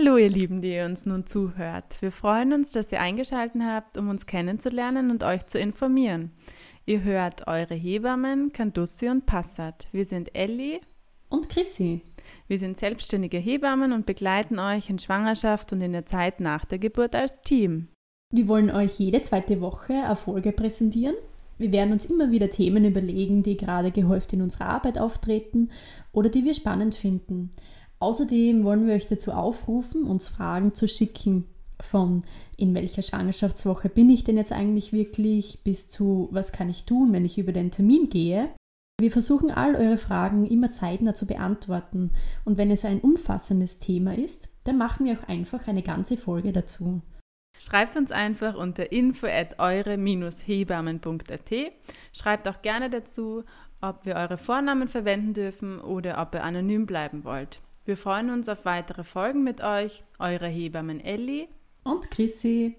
Hallo ihr Lieben, die ihr uns nun zuhört. Wir freuen uns, dass ihr eingeschaltet habt, um uns kennenzulernen und euch zu informieren. Ihr hört eure Hebammen Candusi und Passat. Wir sind Elli und Chrissy. Wir sind selbstständige Hebammen und begleiten euch in Schwangerschaft und in der Zeit nach der Geburt als Team. Wir wollen euch jede zweite Woche Erfolge präsentieren. Wir werden uns immer wieder Themen überlegen, die gerade gehäuft in unserer Arbeit auftreten oder die wir spannend finden. Außerdem wollen wir euch dazu aufrufen, uns Fragen zu schicken. Von in welcher Schwangerschaftswoche bin ich denn jetzt eigentlich wirklich bis zu was kann ich tun, wenn ich über den Termin gehe. Wir versuchen all eure Fragen immer zeitnah zu beantworten und wenn es ein umfassendes Thema ist, dann machen wir auch einfach eine ganze Folge dazu. Schreibt uns einfach unter info at eure-hebammen.at. Schreibt auch gerne dazu, ob wir eure Vornamen verwenden dürfen oder ob ihr anonym bleiben wollt. Wir freuen uns auf weitere Folgen mit euch. Eure Hebammen Elli und Chrissy.